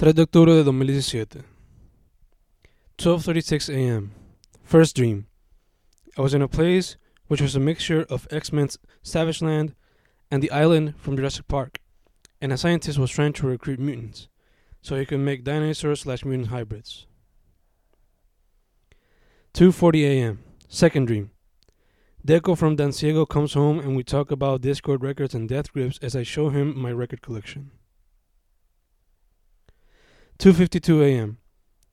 3 de octubre de 2017. 12:36 a.m. First dream. I was in a place which was a mixture of X-Men's Savage Land and the island from Jurassic Park, and a scientist was trying to recruit mutants so he could make dinosaur slash mutant hybrids. 2:40 a.m. Second dream. Deco from Danciego comes home and we talk about Dischord records and death grips as I show him my record collection. 2:52 a.m.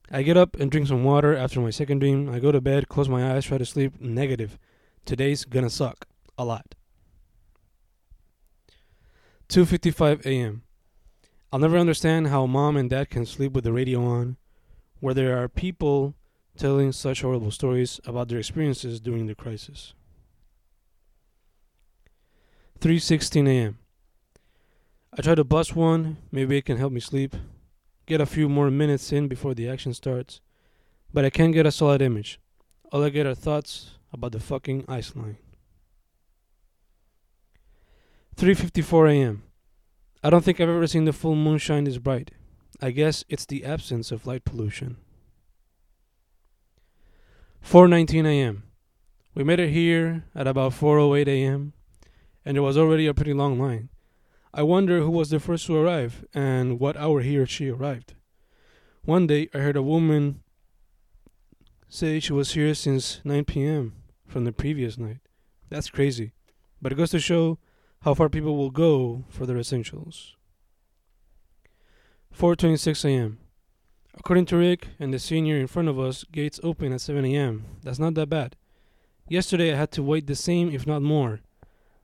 I get up and drink some water after my second dream. I go to bed, close my eyes, try to sleep. Negative. Today's gonna suck a lot. 2:55 a.m. I'll never understand how mom and dad can sleep with the radio on, where there are people telling such horrible stories about their experiences during the crisis. 3:16 a.m. I try to bust one, maybe it can help me sleep get a few more minutes in before the action starts, but I can't get a solid image. All I get are thoughts about the fucking ice line. 3:54 a.m. I don't think I've ever seen the full moon shine this bright. I guess it's the absence of light pollution. 4:19 a.m. We made it here at about 4:08 a.m. and there was already a pretty long line. I wonder who was the first to arrive and what hour he or she arrived. One day I heard a woman say she was here since 9 p.m. from the previous night. That's crazy, but it goes to show how far people will go for their essentials. 4:26 a.m. According to Rick and the senior in front of us, gates open at 7 a.m. That's not that bad. Yesterday I had to wait the same, if not more.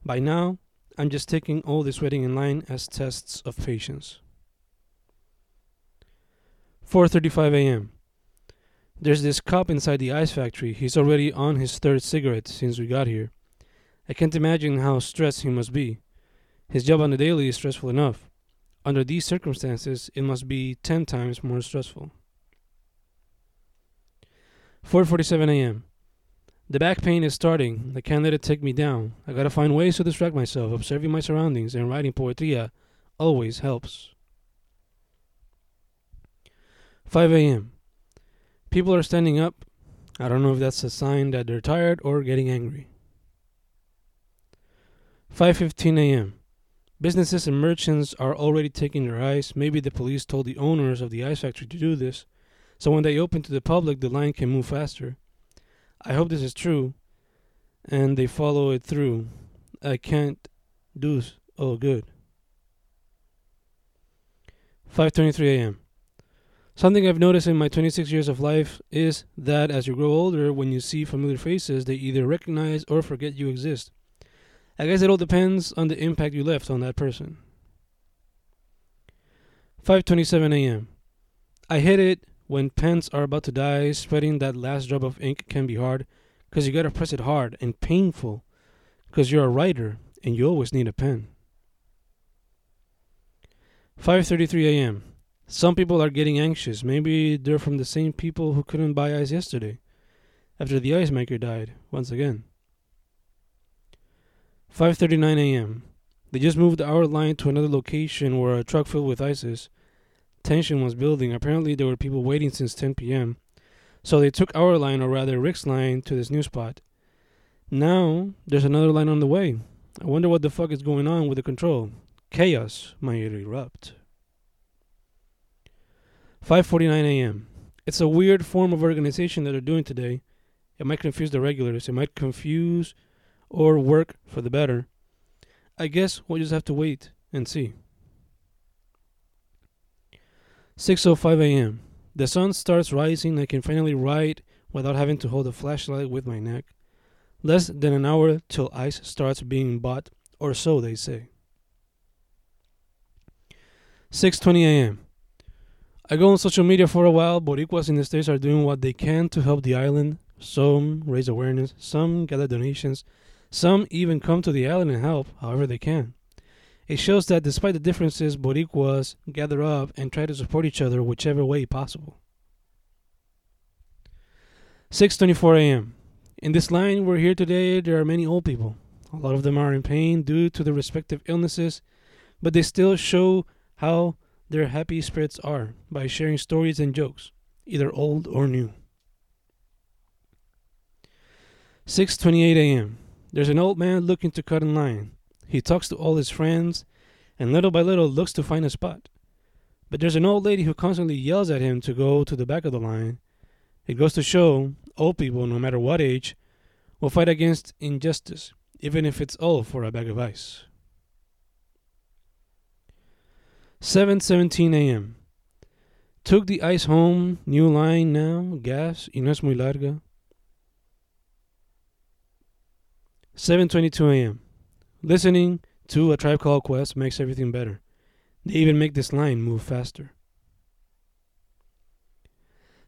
By now, I'm just taking all this waiting in line as tests of patience. 4:35 a.m. There's this cop inside the ice factory. He's already on his third cigarette since we got here. I can't imagine how stressed he must be. His job on the daily is stressful enough. Under these circumstances, it must be 10 times more stressful. 4:47 a.m. The back pain is starting. I can't let it take me down. I gotta find ways to distract myself. Observing my surroundings and writing poetria uh, always helps. 5 a.m. People are standing up. I don't know if that's a sign that they're tired or getting angry. 5:15 a.m. Businesses and merchants are already taking their ice. Maybe the police told the owners of the ice factory to do this, so when they open to the public, the line can move faster. I hope this is true and they follow it through. I can't do all good. 5:23 a.m. Something I've noticed in my 26 years of life is that as you grow older, when you see familiar faces, they either recognize or forget you exist. I guess it all depends on the impact you left on that person. 5:27 a.m. I hit it when pens are about to die, spreading that last drop of ink can be hard because you gotta press it hard and painful because you're a writer and you always need a pen. 5:33 a.m. Some people are getting anxious. Maybe they're from the same people who couldn't buy ice yesterday after the ice maker died once again. 5:39 a.m. They just moved our line to another location where a truck filled with ice is tension was building. Apparently, there were people waiting since 10 p.m. So they took our line, or rather Rick's line, to this new spot. Now, there's another line on the way. I wonder what the fuck is going on with the control. Chaos might erupt. 5:49 a.m. It's a weird form of organization that they're doing today. It might confuse the regulars. It might confuse or work for the better. I guess we'll just have to wait and see. 6:05 a.m. The sun starts rising. I can finally write without having to hold a flashlight with my neck. Less than an hour till ice starts being bought, or so they say. 6:20 a.m. I go on social media for a while. Boricuas in the states are doing what they can to help the island. Some raise awareness, some gather donations, some even come to the island and help however they can. It shows that despite the differences, Boricuas gather up and try to support each other whichever way possible. 6:24 a.m. In this line we're here today, there are many old people. A lot of them are in pain due to their respective illnesses, but they still show how their happy spirits are by sharing stories and jokes, either old or new. 6:28 a.m. There's an old man looking to cut in line. He talks to all his friends and little by little looks to find a spot. But there's an old lady who constantly yells at him to go to the back of the line. It goes to show old people, no matter what age, will fight against injustice, even if it's all for a bag of ice. 7:17 a.m. Took the ice home, new line now, gas, y no es muy larga. 7:22 a.m. Listening to a tribe called Quest makes everything better. They even make this line move faster.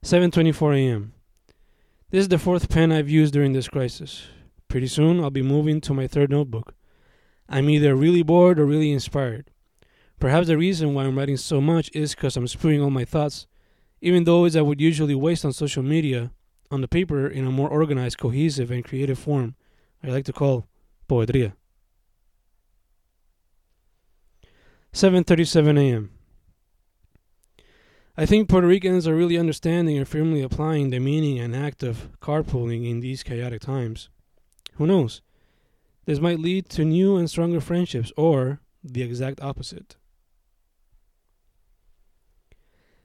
7:24 a.m. This is the fourth pen I've used during this crisis. Pretty soon I'll be moving to my third notebook. I'm either really bored or really inspired. Perhaps the reason why I'm writing so much is because I'm spewing all my thoughts, even those I would usually waste on social media, on the paper in a more organized, cohesive, and creative form I like to call poetria. 7:37 a.m. I think Puerto Ricans are really understanding and firmly applying the meaning and act of carpooling in these chaotic times. Who knows? This might lead to new and stronger friendships or the exact opposite.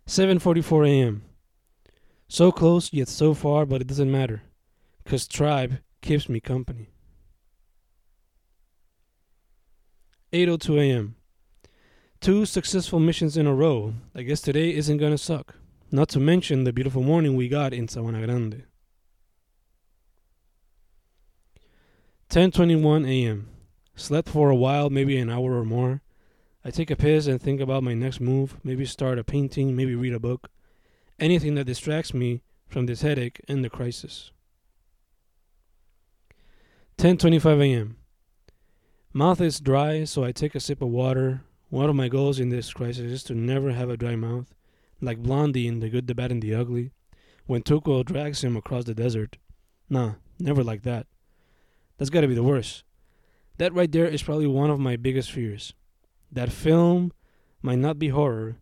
7:44 a.m. So close yet so far, but it doesn't matter cuz tribe keeps me company. 8:02 a.m. Two successful missions in a row. I guess today isn't to suck. Not to mention the beautiful morning we got in Sabana Grande. 10:21 a.m. Slept for a while, maybe an hour or more. I take a piss and think about my next move, maybe start a painting, maybe read a book. Anything that distracts me from this headache and the crisis. 10:25 a.m. Mouth is dry, so I take a sip of water. One of my goals in this crisis is to never have a dry mouth, like Blondie in The Good, the Bad, and the Ugly, when Tuco drags him across the desert. Nah, never like that. That's gotta be the worst. That right there is probably one of my biggest fears. That film might not be horror,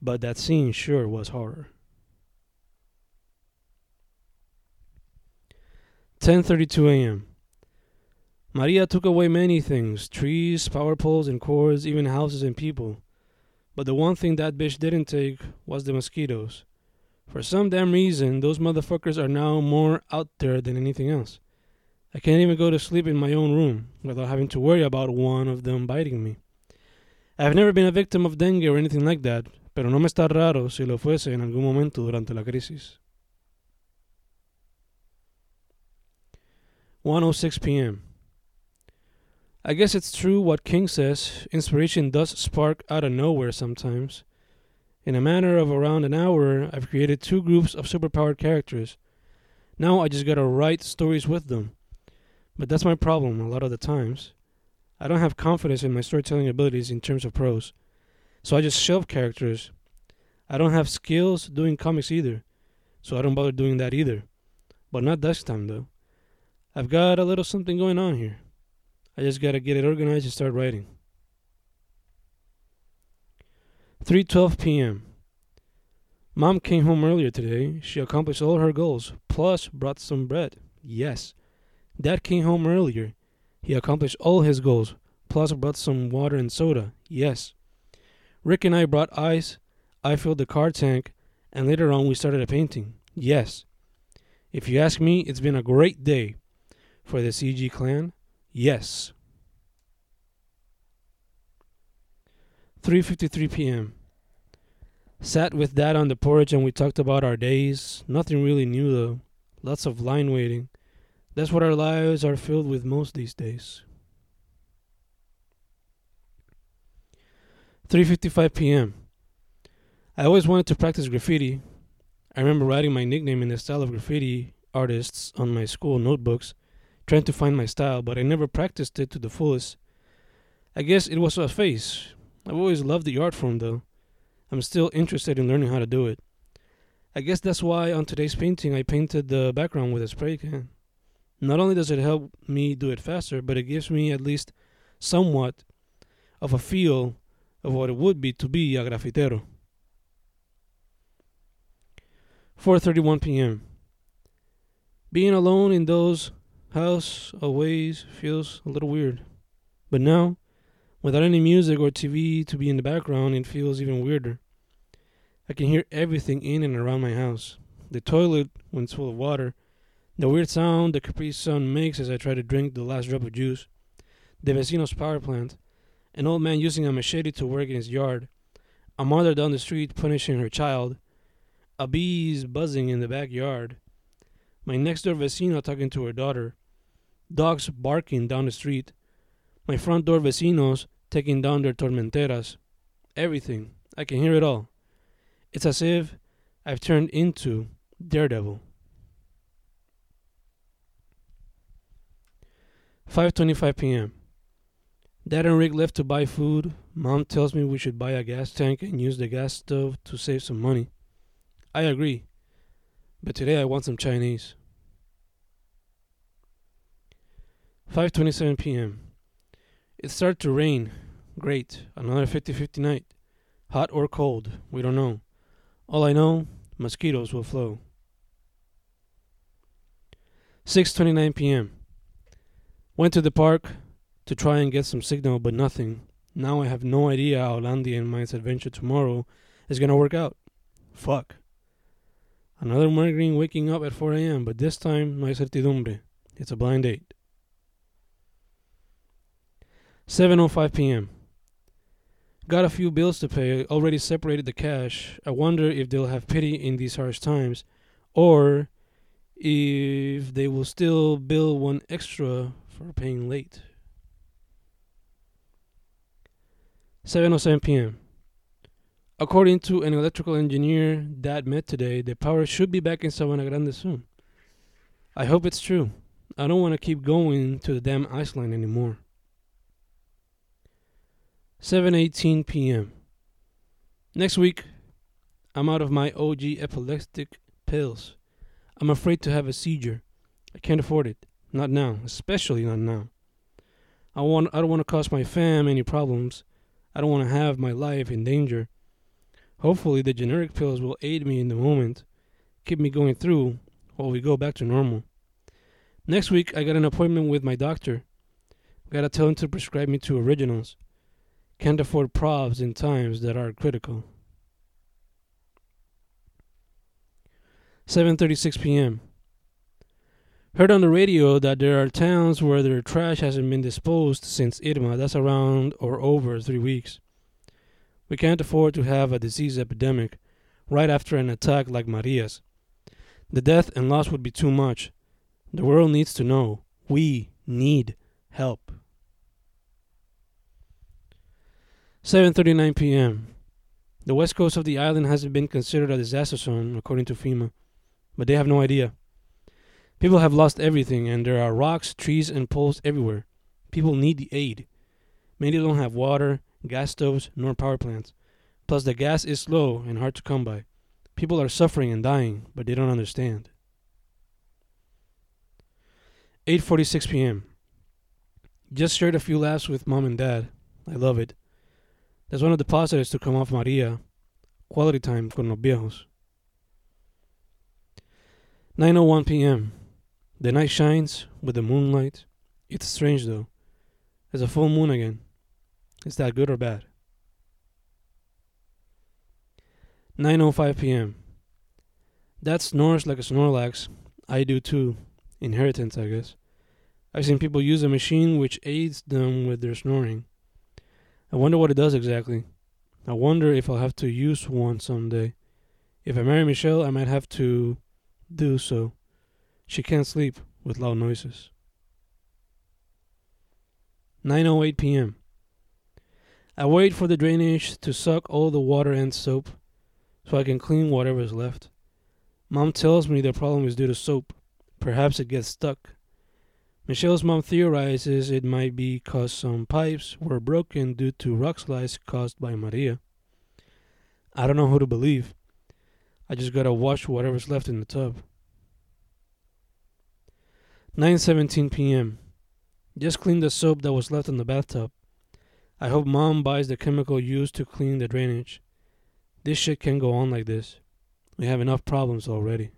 but that scene sure was horror. 10:32 a.m. Maria took away many things trees, power poles, and cords, even houses and people. But the one thing that bitch didn't take was the mosquitoes. For some damn reason, those motherfuckers are now more out there than anything else. I can't even go to sleep in my own room without having to worry about one of them biting me. I've never been a victim of dengue or anything like that, pero no me está raro si lo fuese en algún momento durante la crisis. 1:06 p.m. I guess it's true what King says inspiration does spark out of nowhere sometimes. In a matter of around an hour, I've created two groups of superpowered characters. Now I just gotta write stories with them. But that's my problem a lot of the times. I don't have confidence in my storytelling abilities in terms of prose. So I just shelve characters. I don't have skills doing comics either. So I don't bother doing that either. But not this time though. I've got a little something going on here. I just got to get it organized and start writing. 3:12 p.m. Mom came home earlier today. She accomplished all her goals, plus brought some bread. Yes. Dad came home earlier. He accomplished all his goals, plus brought some water and soda. Yes. Rick and I brought ice. I filled the car tank, and later on we started a painting. Yes. If you ask me, it's been a great day for the CG clan. Yes. 3:53 p.m. Sat with dad on the porch and we talked about our days. Nothing really new though. Lots of line waiting. That's what our lives are filled with most these days. 3:55 p.m. I always wanted to practice graffiti. I remember writing my nickname in the style of graffiti artists on my school notebooks trying to find my style, but I never practiced it to the fullest. I guess it was a phase. I've always loved the art form, though. I'm still interested in learning how to do it. I guess that's why on today's painting I painted the background with a spray can. Not only does it help me do it faster, but it gives me at least somewhat of a feel of what it would be to be a grafitero. 4:31 p.m. Being alone in those house always feels a little weird. But now, without any music or TV to be in the background, it feels even weirder. I can hear everything in and around my house. The toilet when it's full of water, the weird sound the Capri Sun makes as I try to drink the last drop of juice, the vecino's power plant, an old man using a machete to work in his yard, a mother down the street punishing her child, a bees buzzing in the backyard, my next door vecino talking to her daughter, dogs barking down the street, my front door vecinos taking down their tormenteras. Everything. I can hear it all. It's as if I've turned into Daredevil. 5:25 p.m. Dad and Rick left to buy food. Mom tells me we should buy a gas tank and use the gas stove to save some money. I agree. But today I want some Chinese. 5:27 p.m. It started to rain. Great. Another 50-50 night. Hot or cold, we don't know. All I know, mosquitoes will flow. 6:29 p.m. Went to the park to try and get some signal, but nothing. Now I have no idea how Landy and my adventure tomorrow is gonna work out. Fuck. Another morning waking up at 4 a.m., but this time hay certidumbre. It's a blind date. 7:05 p.m. Got a few bills to pay. Already separated the cash. I wonder if they'll have pity in these harsh times, or if they will still bill one extra for paying late. 7:07 p.m. According to an electrical engineer Dad met today, the power should be back in Sabana Grande soon. I hope it's true. I don't want to keep going to the damn ice line anymore. 7:18 p.m. Next week, I'm out of my OG epileptic pills. I'm afraid to have a seizure. I can't afford it. Not now, especially not now. I want I don't want to cause my fam any problems. I don't want to have my life in danger. Hopefully, the generic pills will aid me in the moment, keep me going through while we go back to normal. Next week, I got an appointment with my doctor. Gotta tell him to prescribe me two originals. Can't afford probs in times that are critical. 7:36 p.m. Heard on the radio that there are towns where their trash hasn't been disposed since Irma. That's around or over 3 weeks. We can't afford to have a disease epidemic right after an attack like Maria's. The death and loss would be too much. The world needs to know. We need help. 7:39 p.m. The west coast of the island hasn't been considered a disaster zone according to FEMA, but they have no idea. People have lost everything and there are rocks, trees and poles everywhere. People need the aid. Many don't have water, gas stoves, nor power plants. Plus, the gas is slow and hard to come by. People are suffering and dying, but they don't understand. 8:46 p.m. Just shared a few laughs with mom and dad. I love it. That's one of the positives to come off Maria. Quality time con los viejos. 9:01 p.m. The night shines with the moonlight. It's strange though. There's a full moon again. Is that good or bad? 9:05 p.m. That snores like a Snorlax. I do too. Inheritance, I guess. I've seen people use a machine which aids them with their snoring. I wonder what it does exactly. I wonder if I'll have to use one someday. If I marry Michelle, I might have to do so. She can't sleep with loud noises. 9:08 p.m. I wait for the drainage to suck all the water and soap so I can clean whatever is left. Mom tells me the problem is due to soap. Perhaps it gets stuck. Michelle's mom theorizes it might be because some pipes were broken due to rock slides caused by Maria. I don't know who to believe. I just gotta wash whatever's left in the tub. 9:17 p.m. Just cleaned the soap that was left in the bathtub. I hope mom buys the chemical used to clean the drainage. This shit can't go on like this. We have enough problems already.